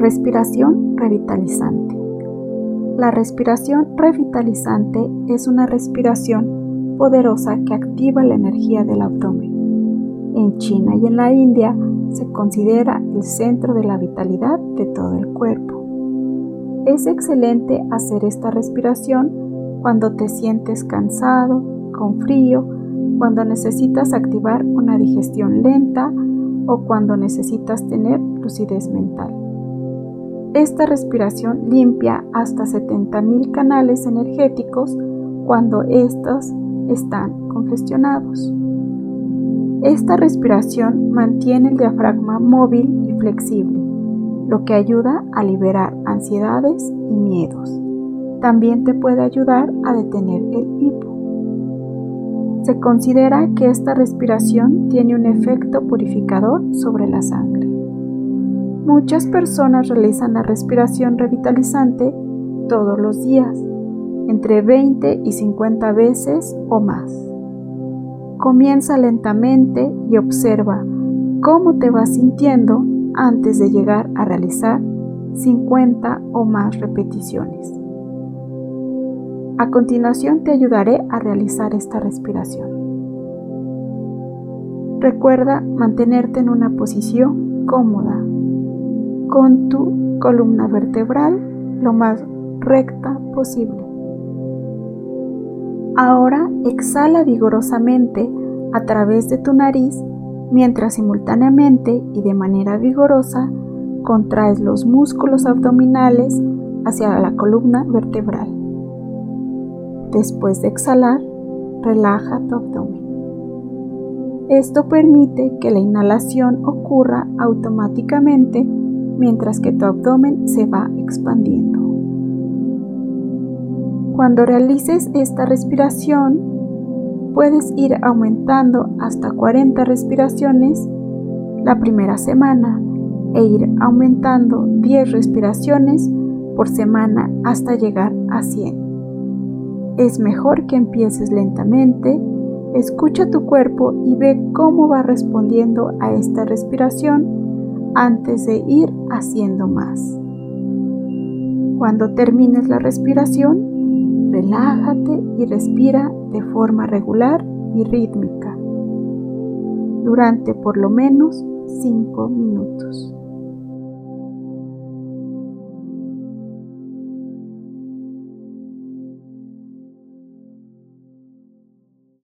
Respiración revitalizante. La respiración revitalizante es una respiración poderosa que activa la energía del abdomen. En China y en la India se considera el centro de la vitalidad de todo el cuerpo. Es excelente hacer esta respiración cuando te sientes cansado, con frío, cuando necesitas activar una digestión lenta o cuando necesitas tener lucidez mental. Esta respiración limpia hasta 70.000 canales energéticos cuando estos están congestionados. Esta respiración mantiene el diafragma móvil y flexible, lo que ayuda a liberar ansiedades y miedos. También te puede ayudar a detener el hipo. Se considera que esta respiración tiene un efecto purificador sobre la sangre. Muchas personas realizan la respiración revitalizante todos los días, entre 20 y 50 veces o más. Comienza lentamente y observa cómo te vas sintiendo antes de llegar a realizar 50 o más repeticiones. A continuación te ayudaré a realizar esta respiración. Recuerda mantenerte en una posición cómoda, con tu columna vertebral lo más recta posible. Ahora exhala vigorosamente a través de tu nariz mientras simultáneamente y de manera vigorosa contraes los músculos abdominales hacia la columna vertebral. Después de exhalar, relaja tu abdomen. Esto permite que la inhalación ocurra automáticamente mientras que tu abdomen se va expandiendo. Cuando realices esta respiración, puedes ir aumentando hasta 40 respiraciones la primera semana e ir aumentando 10 respiraciones por semana hasta llegar a 100. Es mejor que empieces lentamente, escucha tu cuerpo y ve cómo va respondiendo a esta respiración antes de ir haciendo más. Cuando termines la respiración, relájate y respira de forma regular y rítmica durante por lo menos 5 minutos.